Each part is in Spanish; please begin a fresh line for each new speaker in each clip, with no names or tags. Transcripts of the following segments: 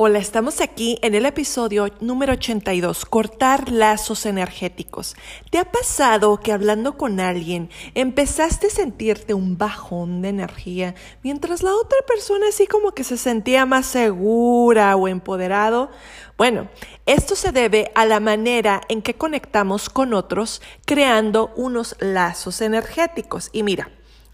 Hola, estamos aquí en el episodio número 82, cortar lazos energéticos. ¿Te ha pasado que hablando con alguien empezaste a sentirte un bajón de energía mientras la otra persona así como que se sentía más segura o empoderado? Bueno, esto se debe a la manera en que conectamos con otros creando unos lazos energéticos. Y mira,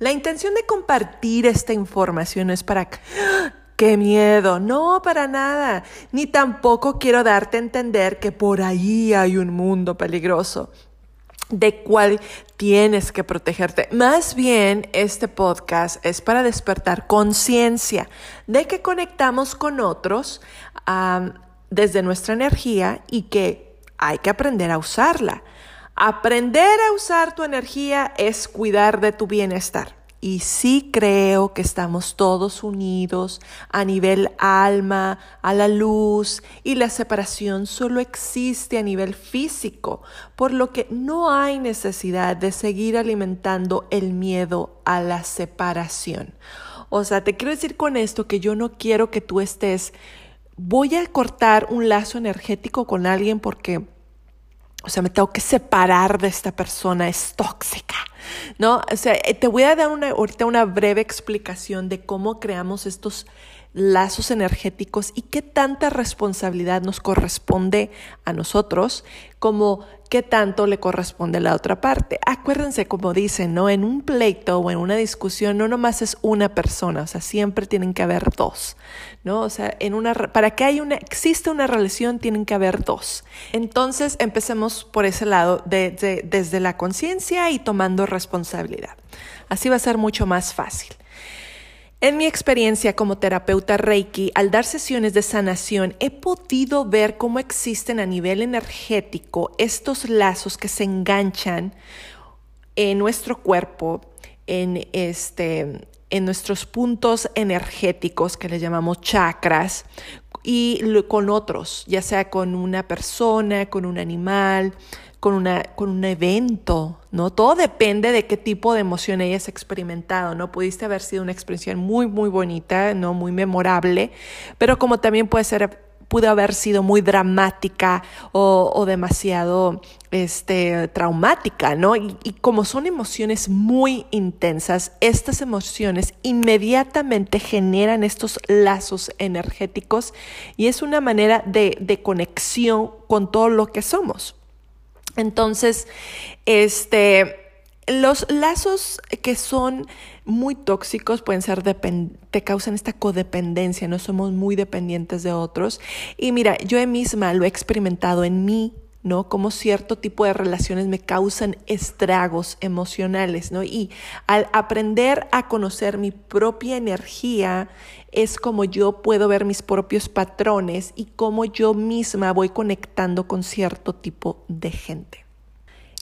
la intención de compartir esta información es para ¡Qué miedo! No, para nada. Ni tampoco quiero darte a entender que por ahí hay un mundo peligroso de cual tienes que protegerte. Más bien, este podcast es para despertar conciencia de que conectamos con otros desde nuestra energía y que hay que aprender a usarla. Aprender a usar tu energía es cuidar de tu bienestar. Y sí creo que estamos todos unidos a nivel alma, a la luz, y la separación solo existe a nivel físico, por lo que no hay necesidad de seguir alimentando el miedo a la separación. O sea, te quiero decir con esto que yo no quiero que tú estés, voy a cortar un lazo energético con alguien porque o sea, me tengo que separar de esta persona, es tóxica, ¿no? O sea, eh, te voy a dar una, ahorita una breve explicación de cómo creamos estos lazos energéticos y qué tanta responsabilidad nos corresponde a nosotros como qué tanto le corresponde a la otra parte. Acuérdense, como dicen, ¿no? En un pleito o en una discusión no nomás es una persona, o sea, siempre tienen que haber dos, ¿no? O sea, en una, para que haya una, exista una relación tienen que haber dos. Entonces, empecemos por ese lado, desde la conciencia y tomando responsabilidad. Así va a ser mucho más fácil. En mi experiencia como terapeuta Reiki, al dar sesiones de sanación, he podido ver cómo existen a nivel energético estos lazos que se enganchan en nuestro cuerpo, en, este, en nuestros puntos energéticos que le llamamos chakras, y con otros, ya sea con una persona, con un animal, con, una, con un evento, ¿no? Todo depende de qué tipo de emoción hayas experimentado, ¿no? Pudiste haber sido una experiencia muy, muy bonita, ¿no? Muy memorable, pero como también puede ser pudo haber sido muy dramática o, demasiado este, traumática, ¿no? Y, como son emociones muy intensas, estas emociones inmediatamente generan estos lazos energéticos y es una manera de, de conexión con todo lo que somos. Entonces, este, los lazos que son muy tóxicos pueden ser, te causan esta codependencia, no somos muy dependientes de otros. Y mira, yo misma lo he experimentado en mí, ¿no? Como cierto tipo de relaciones me causan estragos emocionales, ¿no? Y al aprender a conocer mi propia energía, es como yo puedo ver mis propios patrones y cómo yo misma voy conectando con cierto tipo de gente.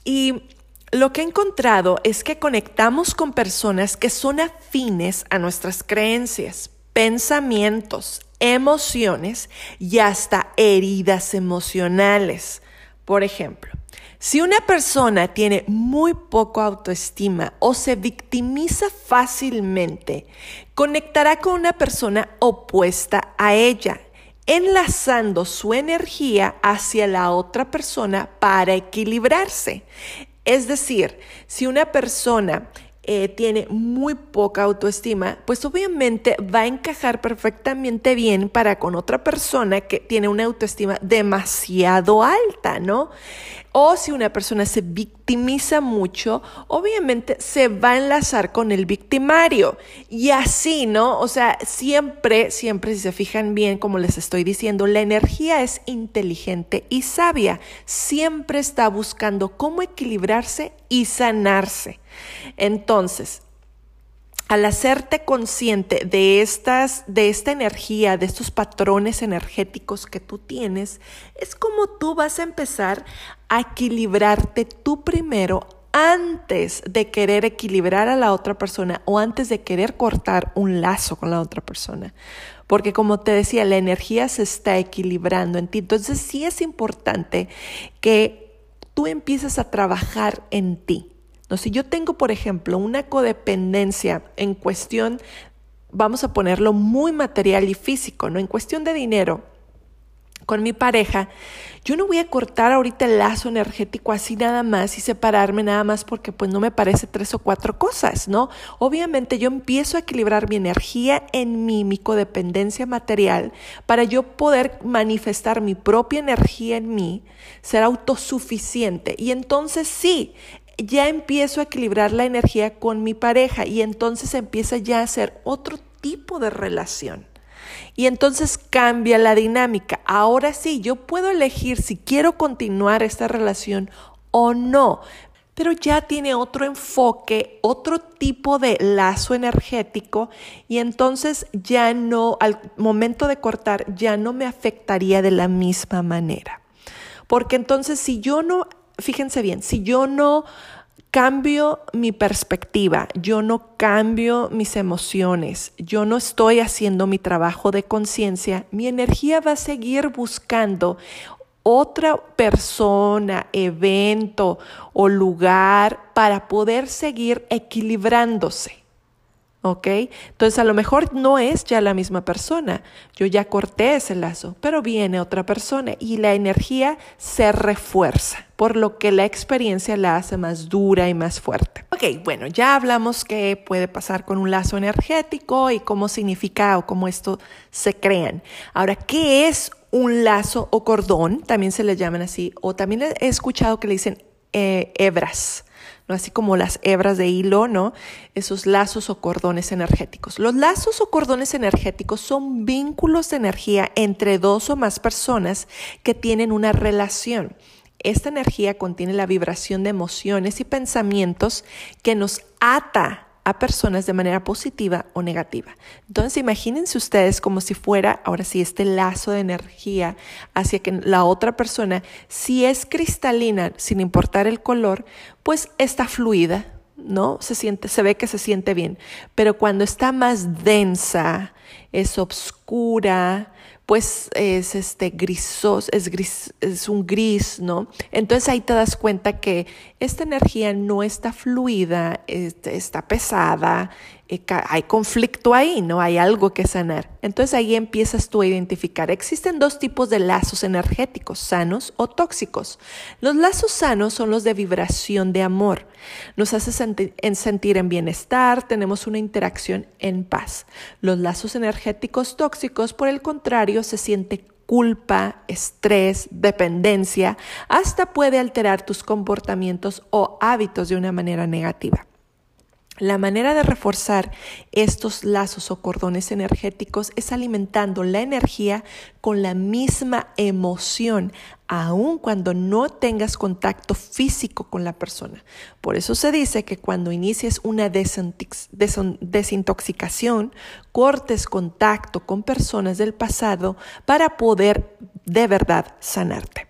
Y lo que he encontrado es que conectamos con personas que son afines a nuestras creencias, pensamientos, emociones y hasta heridas emocionales. Por ejemplo, si una persona tiene muy poco autoestima o se victimiza fácilmente, conectará con una persona opuesta a ella, enlazando su energía hacia la otra persona para equilibrarse. Es decir, si una persona eh, tiene muy poca autoestima, pues obviamente va a encajar perfectamente bien para con otra persona que tiene una autoestima demasiado alta, ¿no? O si una persona se victimiza mucho, obviamente se va a enlazar con el victimario. Y así, ¿no? O sea, siempre, siempre, si se fijan bien, como les estoy diciendo, la energía es inteligente y sabia. Siempre está buscando cómo equilibrarse y sanarse. Entonces, al hacerte consciente de estas de esta energía, de estos patrones energéticos que tú tienes, es como tú vas a empezar a equilibrarte tú primero antes de querer equilibrar a la otra persona o antes de querer cortar un lazo con la otra persona. Porque como te decía, la energía se está equilibrando en ti. Entonces sí es importante que tú empieces a trabajar en ti. Si yo tengo, por ejemplo, una codependencia en cuestión vamos a ponerlo muy material y físico, ¿no? En cuestión de dinero, con mi pareja, yo no voy a cortar ahorita el lazo energético así nada más y separarme nada más porque pues no me parece tres o cuatro cosas, ¿no? Obviamente yo empiezo a equilibrar mi energía en mi, mi codependencia material para yo poder manifestar mi propia energía en mí, ser autosuficiente y entonces sí, ya empiezo a equilibrar la energía con mi pareja y entonces empieza ya a ser otro tipo de relación. Y entonces cambia la dinámica. Ahora sí, yo puedo elegir si quiero continuar esta relación o no, pero ya tiene otro enfoque, otro tipo de lazo energético y entonces ya no, al momento de cortar, ya no me afectaría de la misma manera. Porque entonces si yo no, fíjense bien, si yo no cambio mi perspectiva, yo no cambio mis emociones, yo no estoy haciendo mi trabajo de conciencia, mi energía va a seguir buscando otra persona, evento o lugar para poder seguir equilibrándose. ¿Ok? Entonces a lo mejor no es ya la misma persona, yo ya corté ese lazo, pero viene otra persona y la energía se refuerza, por lo que la experiencia la hace más dura y más fuerte. Ok, bueno, ya hablamos qué puede pasar con un lazo energético y cómo significa o cómo esto se crean. Ahora, ¿qué es un lazo o cordón? También se le llaman así, o también he escuchado que le dicen eh, hebras. ¿No? Así como las hebras de hilo, ¿no? Esos lazos o cordones energéticos. Los lazos o cordones energéticos son vínculos de energía entre dos o más personas que tienen una relación. Esta energía contiene la vibración de emociones y pensamientos que nos ata a personas de manera positiva o negativa. Entonces imagínense ustedes como si fuera, ahora sí, este lazo de energía hacia que la otra persona, si es cristalina, sin importar el color, pues está fluida, ¿no? Se siente, se ve que se siente bien. Pero cuando está más densa, es obscura, pues es este grisos, es gris, es un gris, ¿no? Entonces ahí te das cuenta que esta energía no está fluida, este, está pesada, hay conflicto ahí, ¿no? Hay algo que sanar. Entonces ahí empiezas tú a identificar. Existen dos tipos de lazos energéticos, sanos o tóxicos. Los lazos sanos son los de vibración de amor. Nos hace sentir en bienestar, tenemos una interacción en paz. Los lazos energéticos tóxicos, por el contrario, se siente culpa, estrés, dependencia, hasta puede alterar tus comportamientos o hábitos de una manera negativa. La manera de reforzar estos lazos o cordones energéticos es alimentando la energía con la misma emoción, aun cuando no tengas contacto físico con la persona. Por eso se dice que cuando inicies una desintoxicación, cortes contacto con personas del pasado para poder de verdad sanarte.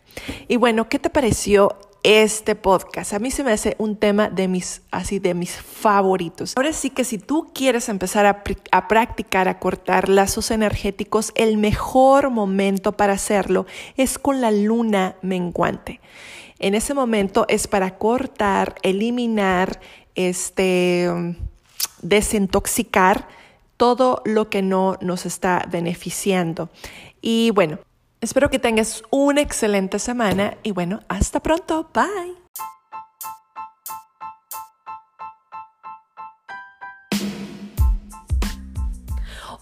Y bueno, ¿qué te pareció este podcast. A mí se me hace un tema de mis, así, de mis favoritos. Ahora sí que si tú quieres empezar a, a practicar, a cortar lazos energéticos, el mejor momento para hacerlo es con la luna menguante. En ese momento es para cortar, eliminar, este, desintoxicar todo lo que no nos está beneficiando. Y bueno, Espero que tengas una excelente semana y bueno, hasta pronto. Bye.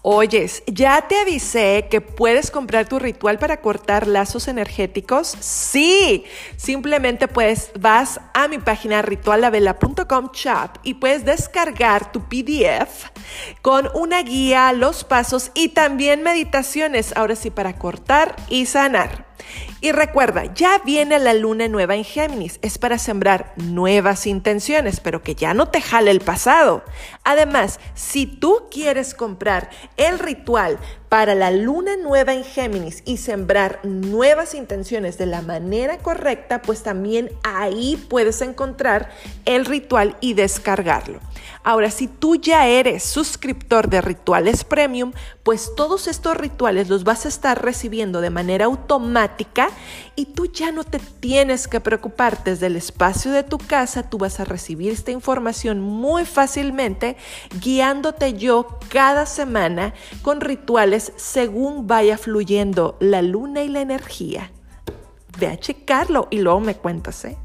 Oyes, ¿ya te avisé que puedes comprar tu ritual para cortar lazos energéticos? Sí, simplemente pues vas a mi página ritualavela.com shop y puedes descargar tu PDF con una guía, los pasos y también meditaciones, ahora sí, para cortar y sanar. Y recuerda, ya viene la luna nueva en Géminis. Es para sembrar nuevas intenciones, pero que ya no te jale el pasado. Además, si tú quieres comprar el ritual para la luna nueva en Géminis y sembrar nuevas intenciones de la manera correcta, pues también ahí puedes encontrar el ritual y descargarlo. Ahora, si tú ya eres suscriptor de Rituales Premium, pues todos estos rituales los vas a estar recibiendo de manera automática y tú ya no te tienes que preocupar desde el espacio de tu casa, tú vas a recibir esta información muy fácilmente guiándote yo cada semana con rituales según vaya fluyendo la luna y la energía. Ve a checarlo y luego me cuentas, ¿eh?